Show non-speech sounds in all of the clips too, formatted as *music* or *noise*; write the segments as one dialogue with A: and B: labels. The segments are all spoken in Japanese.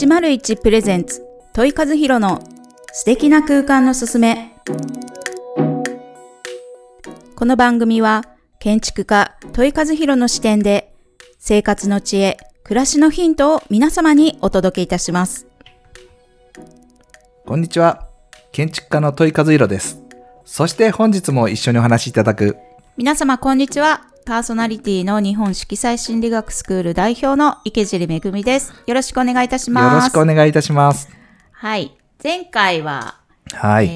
A: 101プレゼンツ。問い和弘の素敵な空間のすすめ。この番組は建築家問い和弘の視点で生活の知恵暮らしのヒントを皆様にお届けいたします。
B: こんにちは。建築家の問い和弘です。そして本日も一緒にお話しいただく、
A: 皆様こんにちはパーソナリティの日本色彩心理学スクール代表の池尻めぐみですよろしくお願いいたします
B: よろしくお願いいたします。
A: はい前回は
B: はい。
A: え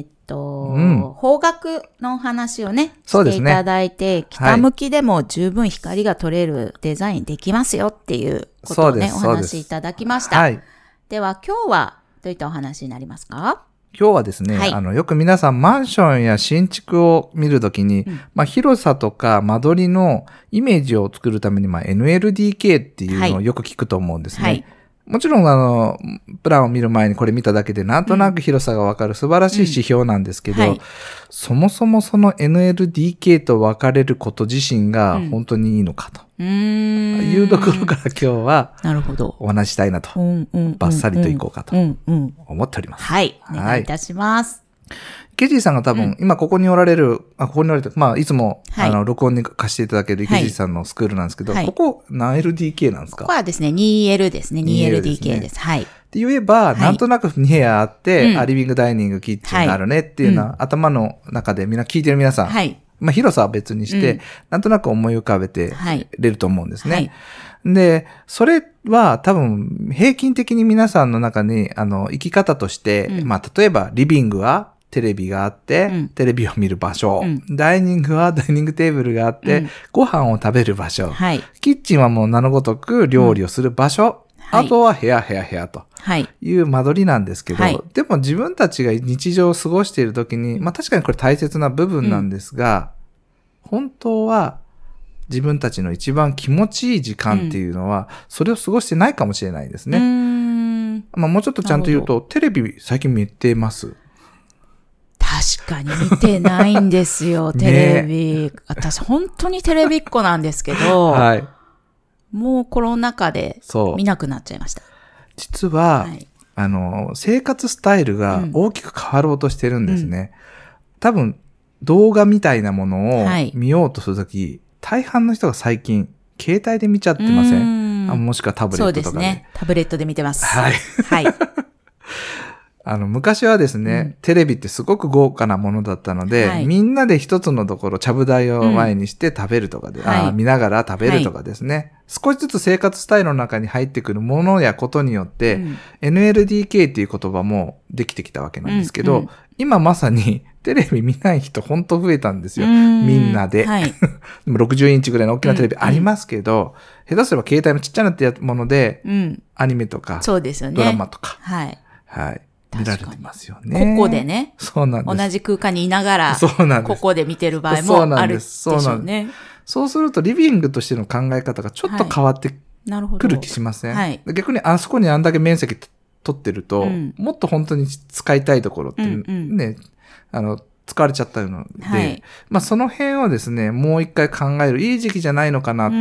A: ーっと、
B: うん
A: 方角のお話をね、
B: そうですね
A: していただいて、北向きでも十分光が取れるデザインできますよっていうことをね、お話しいただきました。
B: はい。
A: では今日はどういったお話になりますか？
B: 今日はですね、
A: はい
B: あの、よく皆さんマンションや新築を見るときに、
A: うん
B: まあ、広さとか間取りのイメージを作るために、まあ、NLDK っていうのをよく聞くと思うんですね。
A: はい。
B: もちろん、あの、プランを見る前にこれ見ただけで、なんとなく広さがわかる素晴らしい指標なんですけど、
A: はい。
B: そもそもその NLDK と分かれること自身が
A: うん
B: 本当にいいのかと。いうところから今日は
A: なるほど。
B: お話ししたいなと
A: うんうんうん。
B: バッサリといこうかと
A: うんうん。
B: 思っております。
A: はい。お
B: はい
A: 願いいたします。
B: ケジーさんが多分、
A: うん
B: 今ここにおられる、あ、ここにおられて、まあ、いつも、
A: はい
B: あの、録音に貸していただける
A: はい
B: ケジーさんのスクールなんですけど、
A: はい
B: ここ何 LDK なんですか？
A: ここはですね、2L ですね。
B: 2L です
A: 2LDK
B: ね
A: です。はい。
B: って言えば、
A: い
B: なんとなく2部屋あって、
A: うん
B: あリビング、ダイニング、キッチンがあるねっていうのは、頭の中でみんな聞いてる皆さん、
A: はい。
B: まあ、広さは別にして、
A: うん
B: なんとなく思い浮かべて
A: はい。
B: れると思うんですね。
A: はい。
B: で、それは多分平均的に皆さんの中に、あの、生き方として、
A: うん
B: まあ、例えばリビングはテレビがあって、
A: うん。
B: テレビを見る場所、
A: うん。
B: ダイニングは *laughs* ダイニングテーブルがあって、
A: うん。
B: ご飯を食べる場所、
A: はい。
B: キッチンはもう名のごとく料理をする場所、
A: はい。
B: あとは部屋、部屋、部屋と。
A: はい。
B: いう間取りなんですけど、
A: はい。
B: でも自分たちが日常を過ごしている時に、まあ確かにこれ大切な部分なんですが、本当は自分たちの一番気持ちいい時間っていうのは、それを過ごしてないかもしれないですね。
A: ん。
B: まあもうちょっとちゃんと言うと、テレビ最近見てます？
A: 確かに見てないんですよ、*laughs*
B: ね
A: テレビ。私、本当にテレビっ子なんですけど、
B: はい。
A: もうコロナ禍で
B: そう
A: 見。なくなっちゃいました。
B: 実は、
A: はい。
B: あの、生活スタイルが
A: うん
B: 大きく変わろうとしてるんですね。多分、動画みたいなものを
A: はい
B: 見ようとするとき、大半の人が最近、携帯で見ちゃってません？
A: ん
B: あもしくはタブレ
A: そう
B: ットとかで。
A: ですね。タブレットで見てます。
B: はい。
A: はい。
B: あの、昔はですね、
A: うん
B: テレビってすごく豪華なものだったので、
A: はい
B: みんなで一つのところ、ちゃぶ台を前にして食べるとかで、
A: はい
B: あー見ながら食べるとかですね、少しずつ生活スタイルの中に入ってくるものやことによって、
A: うん
B: NLDK っていう言葉もできてきたわけなんですけど、
A: うんうん
B: 今まさに *laughs* テレビ見ない人ほんと増えたんですよ。
A: うん
B: みんなで。
A: はい。*laughs*
B: でも60インチぐらいの大きなテレビありますけど、下手すれば携帯のちっちゃなってやもので、
A: うん。
B: アニメとか、
A: そうですよね。
B: ドラマとか、
A: はい。
B: はい、見られてますよね。
A: ここで。ね、
B: そうなんです。
A: 同じ空間にいながら、
B: そうなんです。
A: ここで見てる場合
B: そうなん
A: もあるでしょうね。
B: そうすると、リビングとしての考え方がちょっと変わって。くる気しません、
A: はい
B: 逆にあそこにあんだけ面積取ってると、
A: うん
B: もっと本当に使いたいところって
A: うんうん
B: ね、あの、使われちゃったので、
A: はい
B: まあその辺をですね、もう一回考えるいい時期じゃないのかなっ
A: って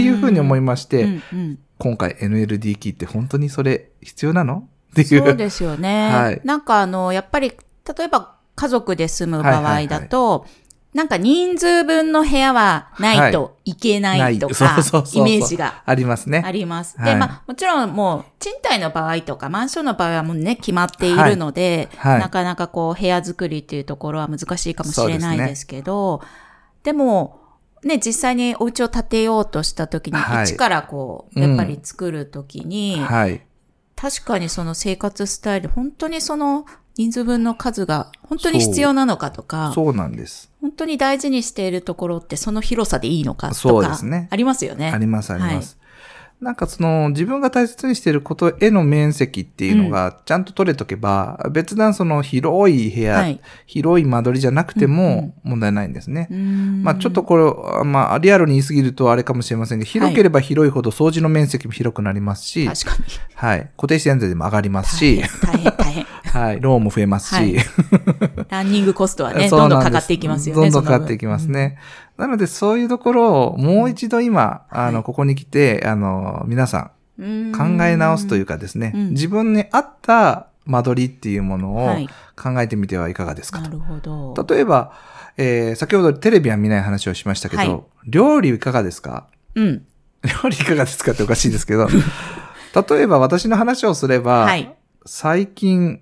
B: いうふうに思いまして、
A: うんうん
B: 今回 NLDK って本当にそれ必要なの？っていう。
A: そうですよね。
B: はい。
A: なんかあの、やっぱり、例えば家族で住む場合だと、なんか人数分の部屋はないとい。けないとか、イメージが
B: ありますね。
A: あります。
B: はい。
A: で、まあ、もちろんもう、賃貸の場合とか、マンションの場合はもうね、決まっているので、
B: はい。はい。
A: なかなかこう、部屋作りっていうところは難しいかもしれない
B: です
A: けど、でも、ね、実際にお家を建てようとした時に、
B: はい。
A: 一からこう、
B: うん
A: やっぱり作る時に、
B: はい。
A: 確かにその生活スタイル、本当にその人数分の数が本当に必要なのかとか、
B: そうなんです。
A: 本当に大事にしているところってその広さでいいのか
B: そう
A: とか、
B: ですね
A: ありますよね。
B: あります、あります。なんかその自分が大切にしていることへの面積っていうのがちゃんと取れとけば、別段その広い部屋、
A: はい
B: 広い間取りじゃなくて
A: うんう
B: も問題ないんですね。ま
A: ま
B: あちょっとこれ、まあリアルに言い過ぎるとあれかもしれませんが、広ければ広いほど掃除の面積も広くなりますし、
A: 確かに。
B: はい。固定資産税でも上がります
A: 大
B: し
A: 変、、大変、大変。*laughs*
B: はい。ローンも増えますし、
A: はいランニングコストはね、*laughs* どんどんかかっていきますよね。
B: どんどんかかっていきますね。なので、そういうところをもう一度今、あの、ここに来て、あの、皆さん、
A: うん。
B: 考え直すというかですね、
A: うん。
B: 自分に合った間取りっていうものを
A: はい。
B: 考えてみてはいかがですか
A: なるほど。
B: と。例えば、えー先ほどテレビは見ない話をしましたけど、
A: はい。
B: 料理いかがですか？
A: うん。*laughs*
B: 料理いかがですかっておかしいですけど、*laughs* 例えば私の話をすれば、
A: はい。
B: 最近、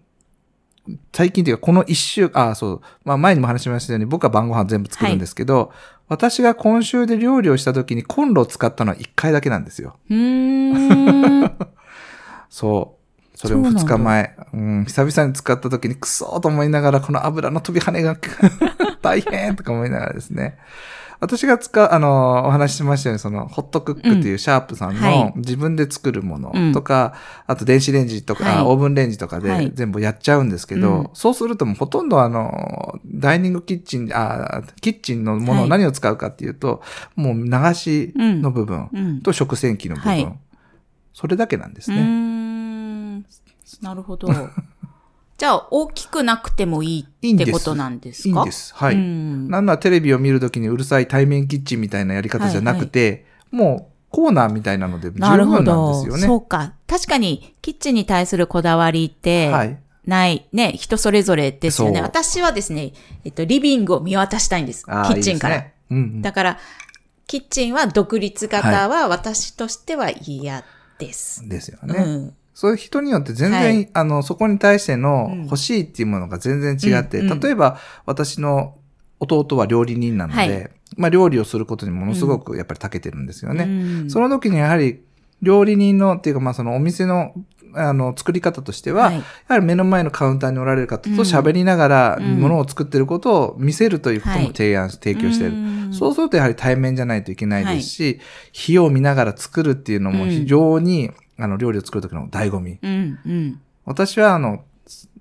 B: 最近っていうか、この一週、あ、そう、まあ前にも話しましたように、僕は晩ご飯全部作るんですけど、私が今週で料理をした時にコンロを使ったのは1回だけなんですよ。
A: うーん。
B: そう。それも2
A: そうなんだ
B: 日前。うん、久々に使った時にクソーと思いながら、この油の飛び跳ねが *laughs* 大変とか思いながらですね。私が使う、あの、お話ししましたように、その、ホットクックっていうシャープさん
A: は
B: の
A: い。
B: 自分で作るも
A: うん。
B: のとか、あと電子レンジとか、
A: はい。
B: オーブンレンジとか
A: はい。
B: で全部やっちゃうんですけど、
A: うん。
B: そうするともうほとんどあの、ダイニングキッチン、あ、キッチンのもの
A: はい。
B: を何を使うかっていうと、もう流しの部分
A: うん。
B: と食洗機の部分、
A: はい。
B: それだけなんですね。
A: ん。なるほど。*laughs* じゃあ、大きくなくてもいいってことなんですか？
B: いいんです。はい。
A: うん
B: なんならテレビを見るときにうるさい対面キッチンみたいなやり方じゃなくて、もうコーナーみたいなので十
A: なるほ
B: 分なん
A: ど。
B: ですよね。
A: そうか。確かに、キッチンに対するこだわりって、
B: はい。
A: ない、ね、人それぞれですよね。私はですね、えっと、リビングを見渡したいんです。キッチンから。
B: いいねうんうん
A: だから、キッチンは独立型は私としては嫌です。
B: ですよね。
A: うん。
B: そういう人によって全然、
A: はい。
B: あの、そこに対しての
A: うん。
B: 欲しいっていうものが全然違って、
A: うんうん。
B: 例えば私の弟は料理人なので、
A: はい。
B: まあ料理をすることにものすごくやっぱり長けてるんですよね。
A: うん。
B: その時にやはり料理人のっていうかまあそのお店のあの作り方としては、
A: はい。
B: やはり目の前のカウンターにおられる方と喋りながら
A: うん。
B: ものを作ってることを見せるということ
A: はい。
B: も提案し、提供している。
A: うん。
B: そうするとやはり対面じゃないといけないですし、火を見ながら作るっていうのも非常に、あの料理を作る時の醍醐味。
A: うん、うん。
B: 私はあの、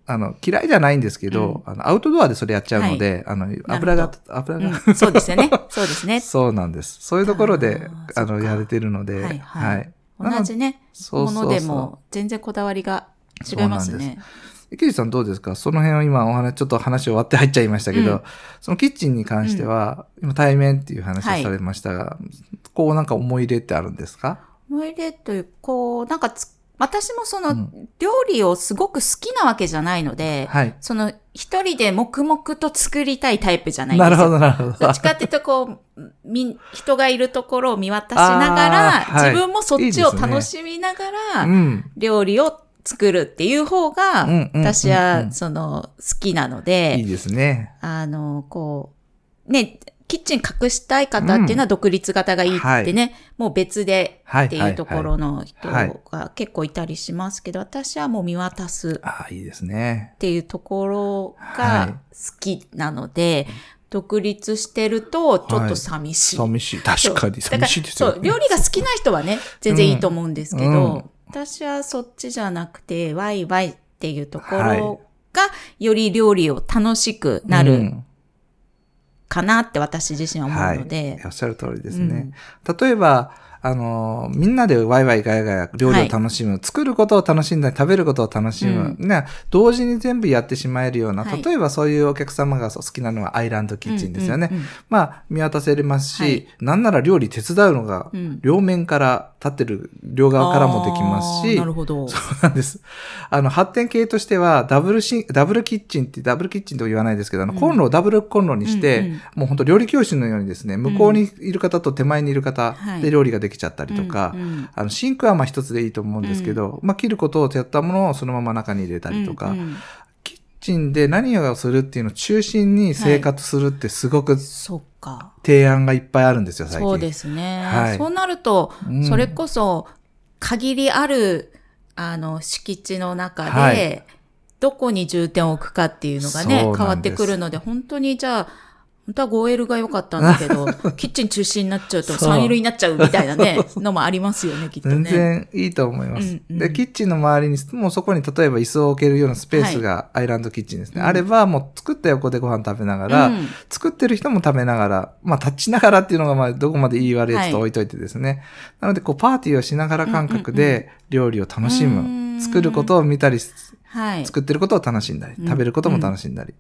B: あの、嫌いじゃないんですけど、あの、アウトドアでそれやっちゃうので、あの、油が、油が、
A: うん。そうですよね。そうですね。*laughs*
B: そうなんです。そういうところで、あの、やれてるので、
A: はいはい。
B: なの
A: 同じね、
B: そうそうそう。
A: ものでも全然こだわりが違いますね。
B: 池内さんどうですか？その辺を今お話、ちょっと話終わって入っちゃいましたけど、
A: うん。
B: そのキッチンに関しては、今対面っていう話をされましたが、こうなんか思い入れってあるんですか？
A: 思い入れという、こう、なんかつ、私もその、
B: うん
A: 料理をすごく好きなわけじゃないので、
B: はい。
A: その、一人で黙々と作りたいタイプじゃないんですよ。
B: なるほど、なるほど。
A: どっちかっていうと、こう、み、人がいるところを見渡しながら、
B: はい
A: 自分もそっちを楽しみながら、
B: うん。
A: 料理を作るっていう方が、
B: うんうんうんうん
A: 私は、その、好きなので、
B: いいですね。
A: あの、こう、ね、キッチン隠したい方っていうのは独立型がいいってね、もう別で
B: はい。
A: っていうところの人
B: はい
A: が結構いたりしますけど、私はもう見渡す
B: ああ、いいですね。
A: っていうところ
B: はい
A: が好きなので、独立してるとちょっと寂しい。
B: 寂しい。確かに寂しいですよ。
A: そう、料理が好きな人はね、全然いいと思うんですけど、
B: うんうん
A: 私はそっちじゃなくて、ワイワイっていうとこ
B: はい
A: ろが、より料理を楽しくなる
B: うん
A: かなって私自身は思うので
B: はい。、おっしゃる通りですね。例えば、あの、みんなでワイワイガヤガヤ料理を楽しむ、作ることを楽しんだり、食べることを楽しむ、ね、同時に全部やってしまえるような、
A: はい。
B: 例えばそういうお客様が好きなのはアイランドキッチンですよね。
A: うんうんうん
B: まあ、見渡せますし、
A: はい。
B: なんなら料理手伝うのが、
A: うん。
B: 両面から、立ってる両側からもできますし、
A: なるほど。
B: そうなんです。あの、発展系としては、ダブルシン、ダブルキッチンって、ダブルキッチンとは言わないですけど、あの、
A: うん。
B: コンロをダブルコンロにして、
A: うんうん。
B: もう本当料理教室のようにですね、向こうにいる方と手前にいる方
A: はい。
B: で料理ができちゃったりとか、
A: うんうん。
B: あの、シンクはまあ一つでいいと思うんですけど、まあ切ることをやったものをそのまま中に入れたりとか、
A: うんうん。
B: キッチンで何をするっていうのを中心に生活するってすごく
A: そっか。
B: 提案がいっぱいあるんですよ、最近。
A: そうですね。
B: はい。
A: そうなると、
B: うん。
A: それこそ、限りある、あの、敷地の中で、
B: はい。
A: どこに重点を置くかっていうのがね変わってくるので、本当にじゃあ、本当は 5L が良かったんだけど、*laughs* キッチン中心になっちゃうと
B: そう
A: 3L になっちゃうみたいなね、*laughs* のもありますよね、きっとね。
B: 全然いいと思います。
A: うんうん
B: で、キッチンの周りに、もうそこに例えば椅子を置けるようなスペースがアイランドキッチンですね。
A: うん
B: あれば、もう作った横でご飯食べながら、
A: うん
B: 作ってる人も食べながら、まあ、立ちながらっていうのが、まあ、どこまでいい悪いやつと
A: はい
B: 置いといてですね。なので、こう、パーティーをしながら感覚で料理を楽しむ。
A: うん
B: 作ることを見たり、
A: はい。
B: 作ってることを楽しんだり、
A: うん
B: 食べることも楽しんだり。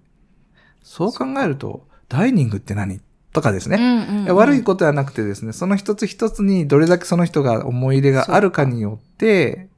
B: そう考えると、ダイニングって何？とかですね。
A: うんうんうん
B: 悪いことはなくてですね、その一つ一つにどれだけその人が思い入れがあるかによっで、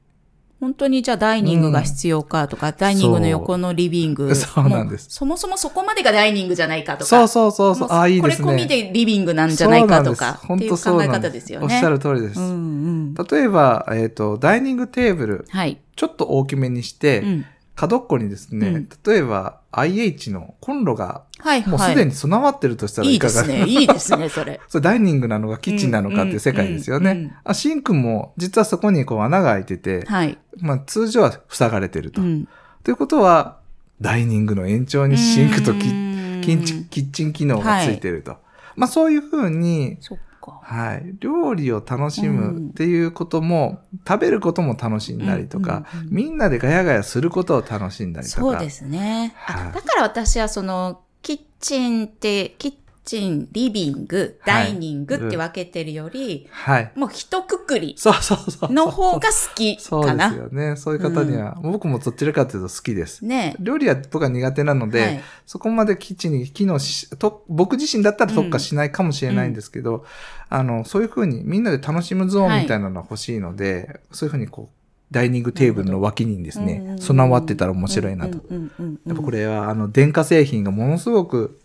A: 本当にじゃあダイニングが必要かとか、ダイニングの横のリビング。
B: そうなんです
A: もそもそもそこまでがダイニングじゃないかとか。
B: そうそうそうそう、
A: も
B: ああ、いいですね。
A: これ込みでリビングなんじゃないかとか。
B: 本当そうなん
A: 方ですよね。
B: おっしゃる通りです。
A: うんうん。
B: 例えば、えっ、と、ダイニングテーブル、
A: はい。
B: ちょっと大きめにして、
A: うん。
B: 角っこにですね、
A: うん
B: 例えば IH のコンロが
A: はいはい。
B: もうすでに備わってるとしたら
A: い
B: いかが、
A: いですね。いいですね、それ。*laughs*
B: それダイニングなのかキッチンなのかっていう世界ですよね。
A: うんうんうん
B: あシンクも実はそこにこう穴が開いてて、
A: はい。
B: まあ通常は塞がれてると。
A: うん。
B: ということは、ダイニングの延長にシンクとキ
A: うん
B: キッチン機能がついてると。まあそういうふうに、
A: そっか。
B: はい。料理を楽しむっていうことも、食べることも楽しんだりとか、
A: うんうんうん
B: みんなでガヤガヤすることを楽しんだりとか。
A: そうですね。
B: はい
A: あだから私はその、キッチンって、キッチン、リビング、ダイニングって分けてるより、
B: はい。
A: もう一括り
B: そうそうそう。
A: の方が好き
B: そうで
A: かな。
B: すよね。そういう方には、僕もどちらかというと好きです。
A: ね
B: 料理は僕は苦手なので、
A: はい
B: そこまでキッチンに機能し、と僕自身だったら特化しないかもしれないんですけど、あの、そういうふうにみんなで楽しむゾーンみたいなのが欲しいので、そういうふうにこう、ダイニングテーブルの脇にですね、
A: うんうんうん
B: 備わってたら面白いなと。
A: うんうんうんうん
B: やっぱこれは、あの、電化製品がものすごく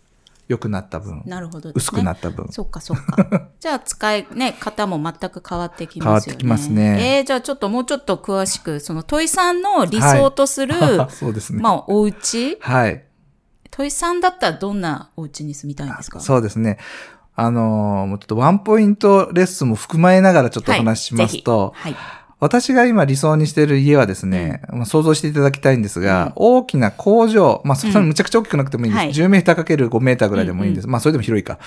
B: 良くなった分、
A: なるほど、ね。
B: 薄くなった分。
A: そっかそっか。*laughs* じゃあ使い、ね、方も全く変わってきますよね。
B: 変わってきますね
A: えー、じゃあちょっともうちょっと詳しく、そのトイさんの理想とする、*laughs*
B: そうですね。
A: まあお家？
B: はい。
A: トイさんだったらどんなお家に住みたいんですか？
B: そうですね。あのーもうちょっとワンポイントレッスンも含まえながらちょっとお話ししますと、
A: はい。ぜ
B: 私が今理想にしている家はですね、まあ想像していただきたいんですが、
A: うん
B: 大きな工場、まあそんなにむちゃくちゃ大きくなくてもいいんです。
A: はい
B: 10メーターかける5メーターぐらいでもいいんです。まあそれでも広いか。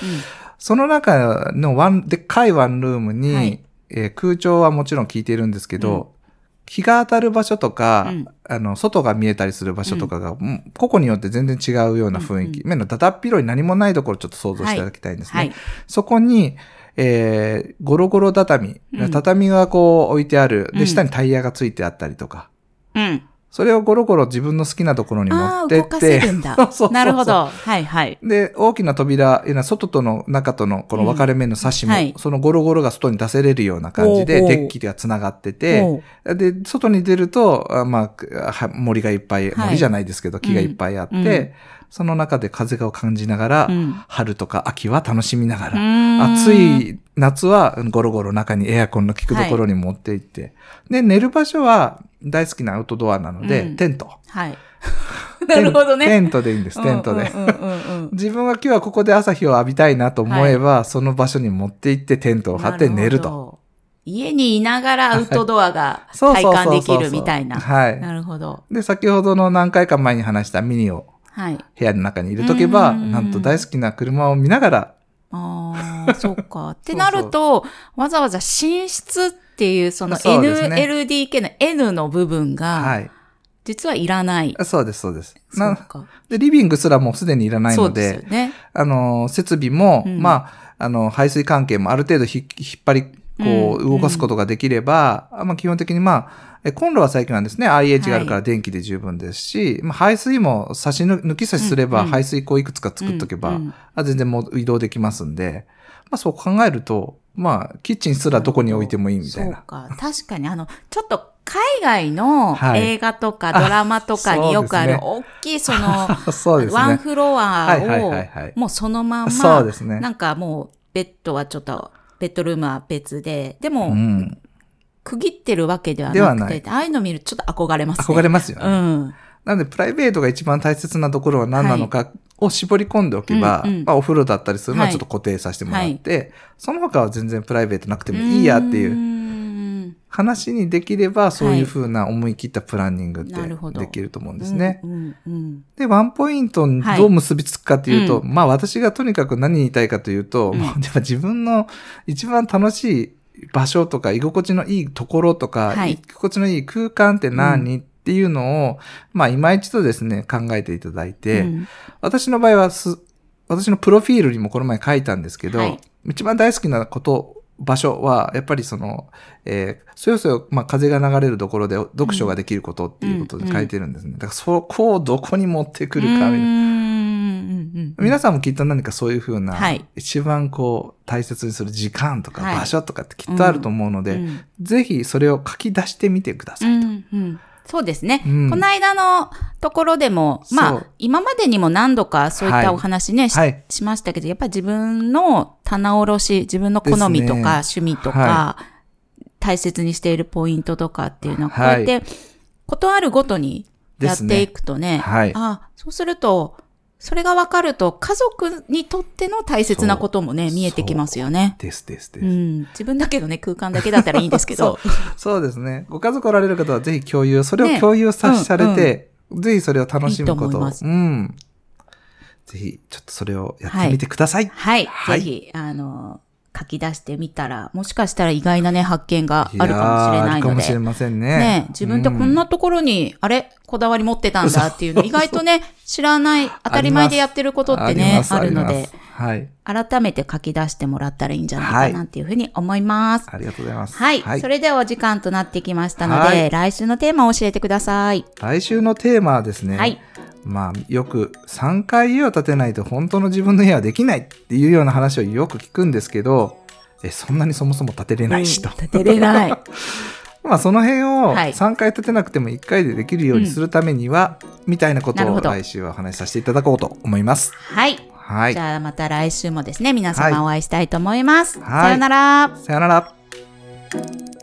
B: その中のワン、でっかいワンルームに、
A: はい
B: えー空調はもちろん効いているんですけど、日が当たる場所とか、
A: うん
B: あの、外が見えたりする場所とかが、うん個々によって全然違うような雰囲気。
A: うん
B: 目のだだっ広い何もないところちょっと想像していただきたいんですね。
A: はい。
B: そこに、えー、ゴロゴロ畳、
A: うん
B: 畳がこう置いてある。で、
A: うん
B: 下にタイヤがついてあったりとか。
A: うん。
B: それをゴロゴロ自分の好きなところに持ってって。
A: なるほ。ど。はいはい。
B: で、大きな扉、外との中とのこの分かれ目の差しも、
A: うんはい
B: そのゴロゴロが外に出せれるような感じで、デッキが繋がってて、で、外に出ると、あまあは、森がいっぱい、
A: はい
B: 森じゃないですけど、木がいっぱいあって、
A: うん
B: その中で風を感じながら、
A: うん
B: 春とか秋は楽しみながら、
A: うん
B: 暑い夏はゴロゴロ中にエアコンの効くところに持って行って、で、寝る場所は大好きなアウトドアなので、
A: うん
B: テント。
A: はい。*laughs* なるほどね。
B: テントでいいんです、テントで。*laughs* 自分は今日はここで朝日を浴びたいなと思えば、その場所に持って行ってテントを張って寝ると。
A: と。家にいながらアウトドアが体感できるみたいな。
B: はい。
A: なるほど。
B: で、先ほどの何回か前に話したミニを
A: はい。
B: 部屋の中に入れとけば、
A: うん
B: なんと大好きな車を見ながら、
A: ああ、*laughs* そうか。ってなると、わざわざ寝室っていうその NLDK の N の部分
B: は
A: が、
B: い。
A: 実はいらない。
B: そうです、そうです。な
A: か。
B: で、リビングすらもうすでにいらないの
A: そうです
B: で、
A: よね。
B: あの、設備も、
A: うん
B: まあ、あの、排水関係もある程度ひ引っ張り、こう、
A: うん
B: 動かすことができれば、まあ、基本的にまあ、えコンロは最近はですね、IH があるから電気で十分ですし、まあ、排水も差し抜抜き差しすれば、
A: うんうん
B: 排水口いくつか作っとけば、
A: うんうん
B: あ全然もう移動できますんで、まあ、そう考えると、まあ、キッチンすらどこに置いてもいいみたいな。
A: そうか。確かに、あの、ちょっと海外の
B: はい
A: 映画とかドラマとかによくある
B: あ
A: 大きいその。*laughs* ワンフロア
B: はいはいはいはい
A: を、もうそのまんま、
B: そうですね。
A: なんかもう、ベッドはちょっと、ベッドルームは別で、でも、
B: うん。
A: 区切ってるわけでは
B: な
A: くて、ああいうの見るとちょっと憧れますね。
B: 憧れますよね。
A: うん。
B: なので、プライベートが一番大切なところは何なのかを絞り込んでおけば、
A: うんうん
B: まあ、お風呂だったりするのは
A: はい
B: ちょっと固定させてもらって、その他は全然プライベートなくてもいいやっていう
A: うん
B: 話にできれば、そういうふうな思い切ったプランニングってできると思うんですね。
A: うんうんうん。
B: で、ワンポイントにどう結びつくかっていうと、
A: は
B: まあ私がとにかく何言いたいかというと、
A: うん。
B: もう自分の一番楽しい場所とか、居心地のいいところとか、
A: はい。
B: 居心地のいい空間って何、っていうのを、まあ今一度ですね、考えていただいて、
A: うん。
B: 私の場合はす、私のプロフィールにもこの前書いたんですけど、
A: はい。
B: 一番大好きなこと、場所は、やっぱりその、えー、そよそよ、まあ、風が流れるところで読書ができることっていうことで書いてるんですね。だからそこをどこに持ってくるかみたいな。皆さんもきっと何かそういうふうな、
A: はい。
B: 一番こう大切にする時間とか
A: はい。
B: 場所とかってきっとあると思うので、
A: うん。
B: ぜひそれを書き出してみてくださいと。
A: うんうんそうですね。
B: うん。
A: この間のところでも、まあ今までにも何度かそういったお話ね、し
B: はい。
A: しましたけど、やっぱり自分の棚卸し、自分の好みとか、趣味とか、
B: は
A: 大切にしているポイントとかっていうのは、こう
B: はい
A: やって、ことあるごとにやっていくとね、
B: はい。
A: あそうすると、それが分かると、家族にとっての大切なこともね、
B: そう
A: 見えてきますよね。
B: ですですです。
A: うん。自分だけどね、空間だけだったらいいんですけど。*laughs*
B: そうですね。ご家族おられる方はぜひ共有、それ
A: ね
B: を共有さされて、ぜひそれを楽しむことを。
A: いいと思います
B: うん。ぜひ、ちょっとそれをやってみてください。
A: はい。
B: はい
A: ぜひ、あの、書き出してみたら、もしかしたら意外なね、発見があるかもしれないので。
B: るかもしれませんね。
A: ね自分ってこんなところに、あれ？こだわり持ってたんだ？っていうの、意外とね、知らない、当たり前でやってることってね、あるので
B: はい。
A: 改めて書き出してもらったらいいんじゃないかなっていうふうに思います。
B: ありがとうございます。
A: はい。それではお時間となってきましたので、
B: はい
A: 来週のテーマを教えてください。
B: 来週のテーマはですね、
A: はい。
B: まあ、よく3回家を建てないと本当の自分の家はできないっていうような話をよく聞くんですけど、え、そんなにそもそも建てれないしと。
A: うん立てれない。*laughs*
B: まあ、その辺を
A: はい
B: 3回建てなくても1回でできるようにするためには、みたいなことを来週はお話しさせていただこうと思います。
A: はい。
B: はい
A: じ。ゃあまた来週もですね、皆様
B: はい
A: お会いしたいと思います。
B: はい
A: さよなら。
B: さよなら。